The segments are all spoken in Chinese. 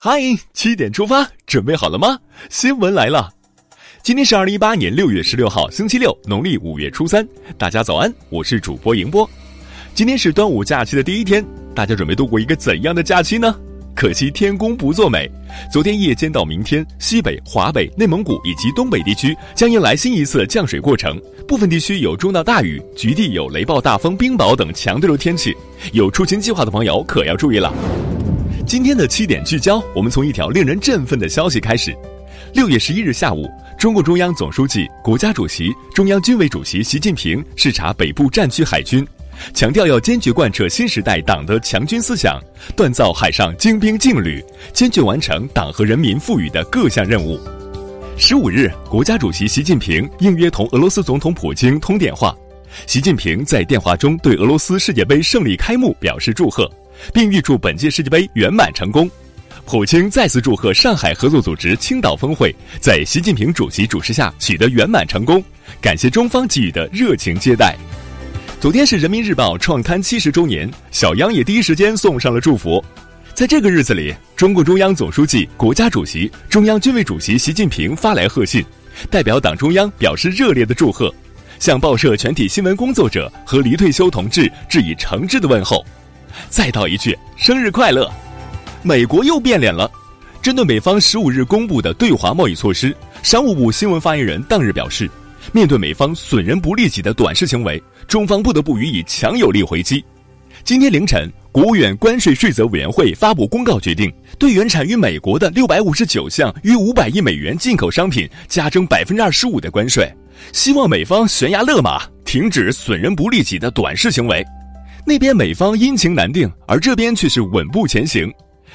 嗨，七点出发，准备好了吗？新闻来了，今天是二零一八年六月十六号，星期六，农历五月初三。大家早安，我是主播迎波。今天是端午假期的第一天，大家准备度过一个怎样的假期呢？可惜天公不作美，昨天夜间到明天，西北、华北、内蒙古以及东北地区将迎来新一次降水过程，部分地区有中到大雨，局地有雷暴大风、冰雹等强对流天气。有出行计划的朋友可要注意了。今天的七点聚焦，我们从一条令人振奋的消息开始。六月十一日下午，中共中央总书记、国家主席、中央军委主席习近平视察北部战区海军。强调要坚决贯彻新时代党的强军思想，锻造海上精兵劲旅，坚决完成党和人民赋予的各项任务。十五日，国家主席习近平应约同俄罗斯总统普京通电话。习近平在电话中对俄罗斯世界杯胜利开幕表示祝贺，并预祝本届世界杯圆满成功。普京再次祝贺上海合作组织青岛峰会在习近平主席主持下取得圆满成功，感谢中方给予的热情接待。昨天是人民日报创刊七十周年，小央也第一时间送上了祝福。在这个日子里，中共中央总书记、国家主席、中央军委主席习近平发来贺信，代表党中央表示热烈的祝贺，向报社全体新闻工作者和离退休同志致以诚挚的问候。再道一句生日快乐！美国又变脸了，针对美方十五日公布的对华贸易措施，商务部新闻发言人当日表示。面对美方损人不利己的短视行为，中方不得不予以强有力回击。今天凌晨，国务院关税税则委员会发布公告，决定对原产于美国的六百五十九项约五百亿美元进口商品加征百分之二十五的关税。希望美方悬崖勒马，停止损人不利己的短视行为。那边美方阴晴难定，而这边却是稳步前行。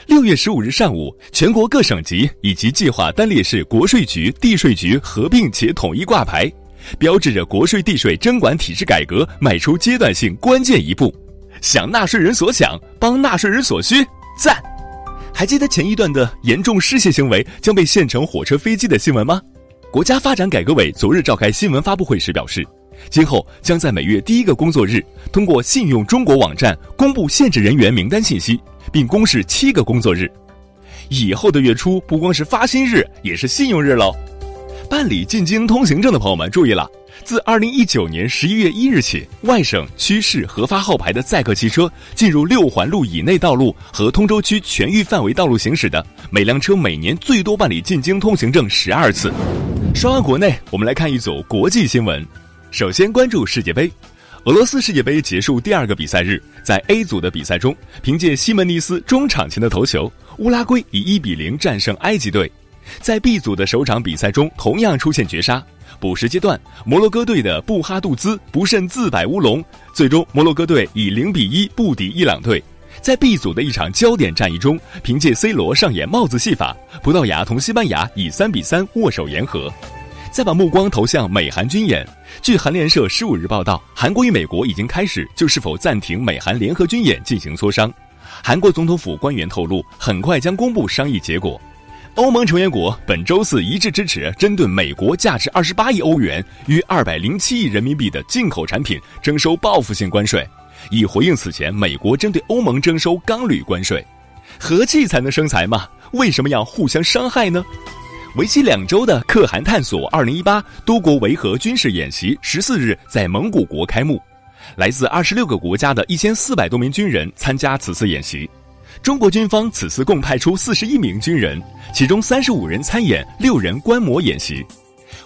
六月十五日上午，全国各省级以及计划单列市国税局、地税局合并且统一挂牌。标志着国税地税征管体制改革迈出阶段性关键一步，想纳税人所想，帮纳税人所需，赞！还记得前一段的严重失信行为将被限成火车飞机的新闻吗？国家发展改革委昨日召开新闻发布会时表示，今后将在每月第一个工作日通过信用中国网站公布限制人员名单信息，并公示七个工作日。以后的月初不光是发薪日，也是信用日喽。办理进京通行证的朋友们注意了，自二零一九年十一月一日起，外省区市核发号牌的载客汽车进入六环路以内道路和通州区全域范围道路行驶的，每辆车每年最多办理进京通行证十二次。说完国内，我们来看一组国际新闻。首先关注世界杯，俄罗斯世界杯结束第二个比赛日，在 A 组的比赛中，凭借西门尼斯中场前的头球，乌拉圭以一比零战胜埃及队。在 B 组的首场比赛中，同样出现绝杀。补时阶段，摩洛哥队的布哈杜兹不慎自摆乌龙，最终摩洛哥队以零比一不敌伊朗队。在 B 组的一场焦点战役中，凭借 C 罗上演帽子戏法，葡萄牙同西班牙以三比三握手言和。再把目光投向美韩军演，据韩联社十五日报道，韩国与美国已经开始就是否暂停美韩联合军演进行磋商。韩国总统府官员透露，很快将公布商议结果。欧盟成员国本周四一致支持针对美国价值二十八亿欧元（约二百零七亿人民币）的进口产品征收报复性关税，以回应此前美国针对欧盟征收钢铝关税。和气才能生财嘛？为什么要互相伤害呢？为期两周的可汗探索二零一八多国维和军事演习十四日在蒙古国开幕，来自二十六个国家的一千四百多名军人参加此次演习。中国军方此次共派出四十一名军人，其中三十五人参演，六人观摩演习。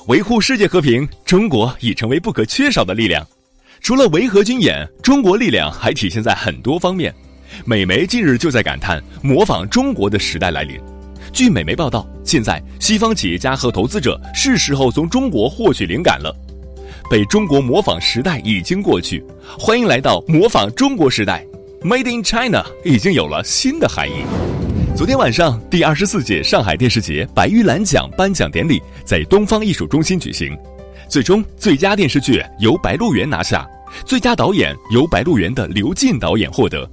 维护世界和平，中国已成为不可缺少的力量。除了维和军演，中国力量还体现在很多方面。美媒近日就在感叹模仿中国的时代来临。据美媒报道，现在西方企业家和投资者是时候从中国获取灵感了。被中国模仿时代已经过去，欢迎来到模仿中国时代。Made in China 已经有了新的含义。昨天晚上，第二十四届上海电视节白玉兰奖颁奖典礼在东方艺术中心举行，最终最佳电视剧由《白鹿原》拿下，最佳导演由《白鹿原》的刘进导演获得。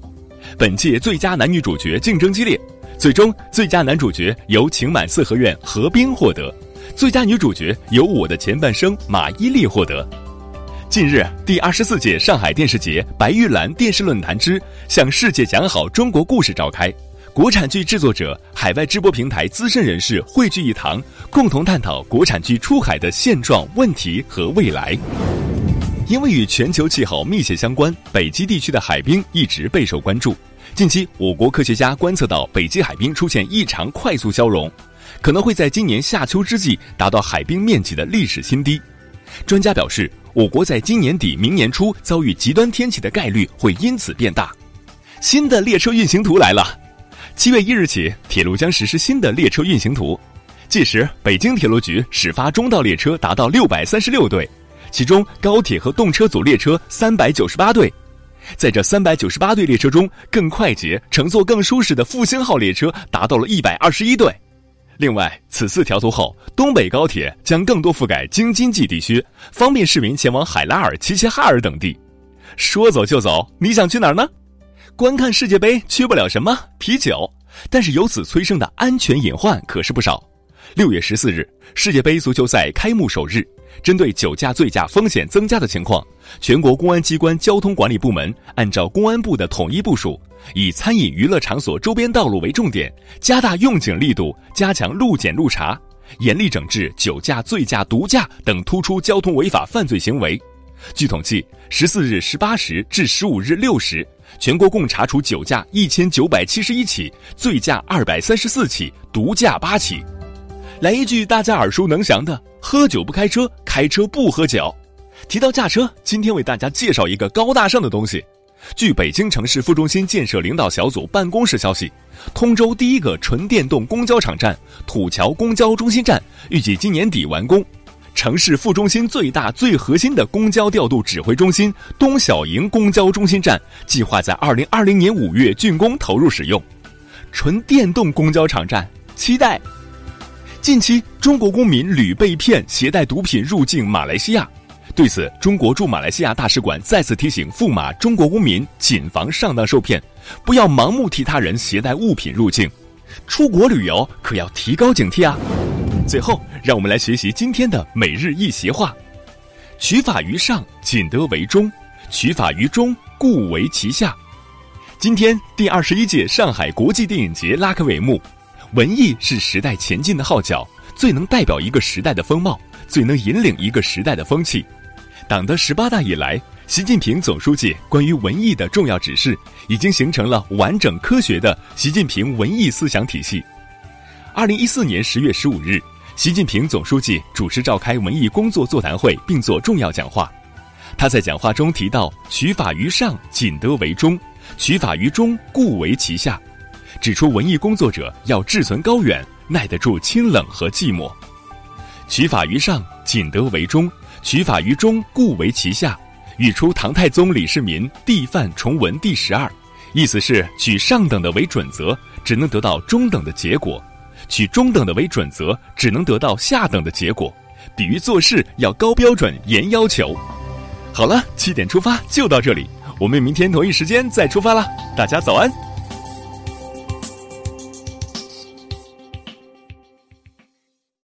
本届最佳男女主角竞争激烈，最终最佳男主角由《情满四合院》何冰获得，最佳女主角由《我的前半生》马伊琍获得。近日，第二十四届上海电视节白玉兰电视论坛之“向世界讲好中国故事”召开，国产剧制作者、海外直播平台资深人士汇聚一堂，共同探讨国产剧出海的现状、问题和未来。因为与全球气候密切相关，北极地区的海冰一直备受关注。近期，我国科学家观测到北极海冰出现异常快速消融，可能会在今年夏秋之际达到海冰面积的历史新低。专家表示，我国在今年底、明年初遭遇极端天气的概率会因此变大。新的列车运行图来了。七月一日起，铁路将实施新的列车运行图。届时，北京铁路局始发中道列车达到六百三十六对，其中高铁和动车组列车三百九十八对。在这三百九十八对列车中，更快捷、乘坐更舒适的复兴号列车达到了一百二十一对。另外，此次调图后，东北高铁将更多覆盖京津冀地区，方便市民前往海拉尔、齐齐哈尔等地。说走就走，你想去哪儿呢？观看世界杯缺不了什么啤酒，但是由此催生的安全隐患可是不少。六月十四日，世界杯足球赛开幕首日，针对酒驾醉驾风险增加的情况，全国公安机关交通管理部门按照公安部的统一部署，以餐饮娱乐场所周边道路为重点，加大用警力度，加强路检路查，严厉整治酒驾、醉驾、毒驾等突出交通违法犯罪行为。据统计，十四日十八时至十五日六时。全国共查处酒驾一千九百七十一起，醉驾二百三十四起，毒驾八起。来一句大家耳熟能详的：喝酒不开车，开车不喝酒。提到驾车，今天为大家介绍一个高大上的东西。据北京城市副中心建设领导小组办公室消息，通州第一个纯电动公交场站——土桥公交中心站，预计今年底完工。城市副中心最大、最核心的公交调度指挥中心东小营公交中心站，计划在二零二零年五月竣工投入使用。纯电动公交场站，期待。近期，中国公民屡被骗携带毒品入境马来西亚，对此，中国驻马来西亚大使馆再次提醒赴马中国公民谨防上当受骗，不要盲目替他人携带物品入境。出国旅游可要提高警惕啊！最后，让我们来学习今天的每日一席话：“取法于上，仅得为中；取法于中，故为其下。”今天，第二十一届上海国际电影节拉开帷幕。文艺是时代前进的号角，最能代表一个时代的风貌，最能引领一个时代的风气。党的十八大以来，习近平总书记关于文艺的重要指示，已经形成了完整科学的习近平文艺思想体系。二零一四年十月十五日。习近平总书记主持召开文艺工作座谈会，并作重要讲话。他在讲话中提到：“取法于上，仅得为中；取法于中，故为其下。”指出文艺工作者要志存高远，耐得住清冷和寂寞。取法于上，仅得为中；取法于中，故为其下。语出唐太宗李世民《帝范崇文》第十二，意思是取上等的为准则，只能得到中等的结果。取中等的为准则，只能得到下等的结果，比喻做事要高标准、严要求。好了，七点出发就到这里，我们明天同一时间再出发了。大家早安。